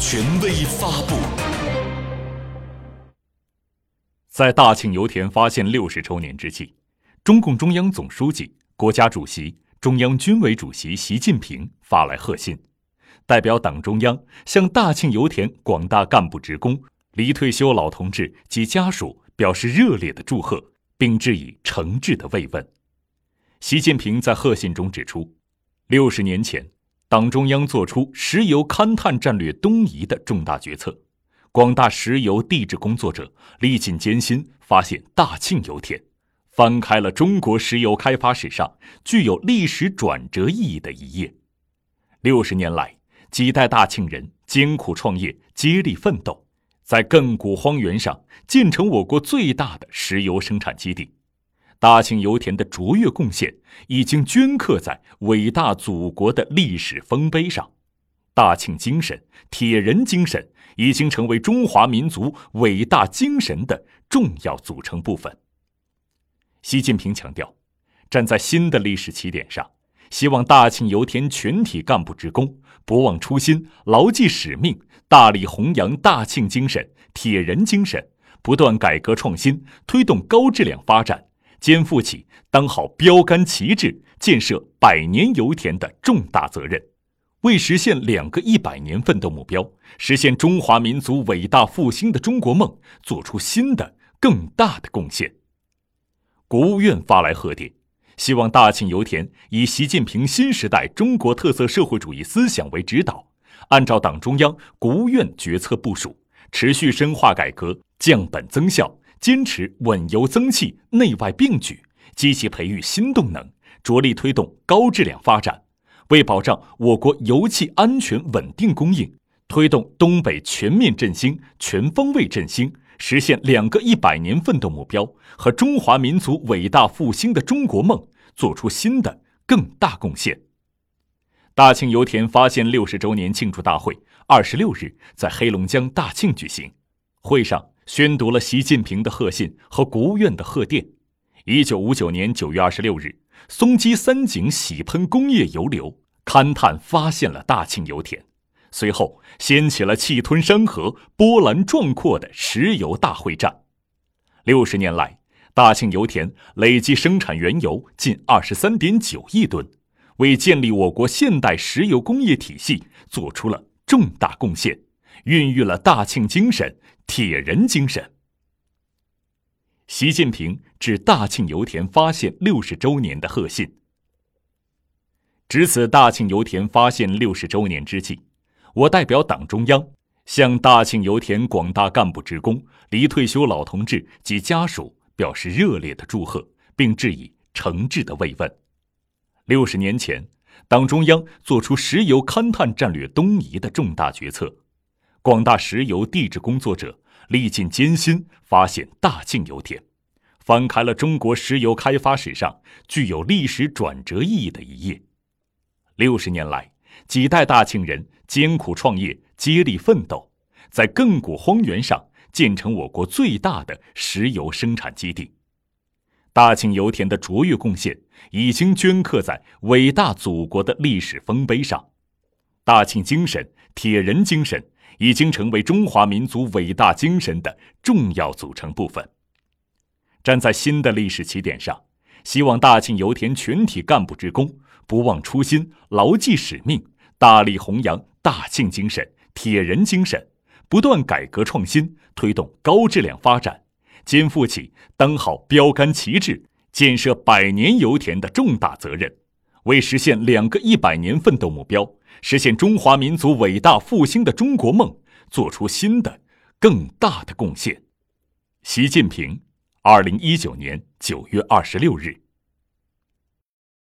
权威发布。在大庆油田发现六十周年之际，中共中央总书记、国家主席、中央军委主席习近平发来贺信，代表党中央向大庆油田广大干部职工、离退休老同志及家属表示热烈的祝贺，并致以诚挚的慰问。习近平在贺信中指出，六十年前，党中央作出石油勘探战略东移的重大决策，广大石油地质工作者历尽艰辛发现大庆油田，翻开了中国石油开发史上具有历史转折意义的一页。六十年来，几代大庆人艰苦创业，接力奋斗，在亘古荒原上建成我国最大的石油生产基地。大庆油田的卓越贡献已经镌刻在伟大祖国的历史丰碑上，大庆精神、铁人精神已经成为中华民族伟大精神的重要组成部分。习近平强调，站在新的历史起点上，希望大庆油田全体干部职工不忘初心、牢记使命，大力弘扬大庆精神、铁人精神，不断改革创新，推动高质量发展。肩负起当好标杆旗帜、建设百年油田的重大责任，为实现两个一百年奋斗目标、实现中华民族伟大复兴的中国梦做出新的更大的贡献。国务院发来贺电，希望大庆油田以习近平新时代中国特色社会主义思想为指导，按照党中央、国务院决策部署，持续深化改革，降本增效。坚持稳油增气、内外并举，积极培育新动能，着力推动高质量发展，为保障我国油气安全稳定供应，推动东北全面振兴、全方位振兴，实现两个一百年奋斗目标和中华民族伟大复兴的中国梦作出新的更大贡献。大庆油田发现六十周年庆祝大会二十六日在黑龙江大庆举行，会上。宣读了习近平的贺信和国务院的贺电。一九五九年九月二十六日，松基三井喜喷工业油流勘探发现了大庆油田，随后掀起了气吞山河、波澜壮阔的石油大会战。六十年来，大庆油田累计生产原油近二十三点九亿吨，为建立我国现代石油工业体系做出了重大贡献，孕育了大庆精神。铁人精神。习近平致大庆油田发现六十周年的贺信。值此大庆油田发现六十周年之际，我代表党中央向大庆油田广大干部职工、离退休老同志及家属表示热烈的祝贺，并致以诚挚的慰问。六十年前，党中央作出石油勘探战略东移的重大决策。广大石油地质工作者历尽艰辛发现大庆油田，翻开了中国石油开发史上具有历史转折意义的一页。六十年来，几代大庆人艰苦创业，接力奋斗，在亘古荒原上建成我国最大的石油生产基地。大庆油田的卓越贡献已经镌刻在伟大祖国的历史丰碑上。大庆精神、铁人精神。已经成为中华民族伟大精神的重要组成部分。站在新的历史起点上，希望大庆油田全体干部职工不忘初心，牢记使命，大力弘扬大庆精神、铁人精神，不断改革创新，推动高质量发展，肩负起当好标杆旗帜、建设百年油田的重大责任，为实现两个一百年奋斗目标。实现中华民族伟大复兴的中国梦，做出新的、更大的贡献。习近平，二零一九年九月二十六日。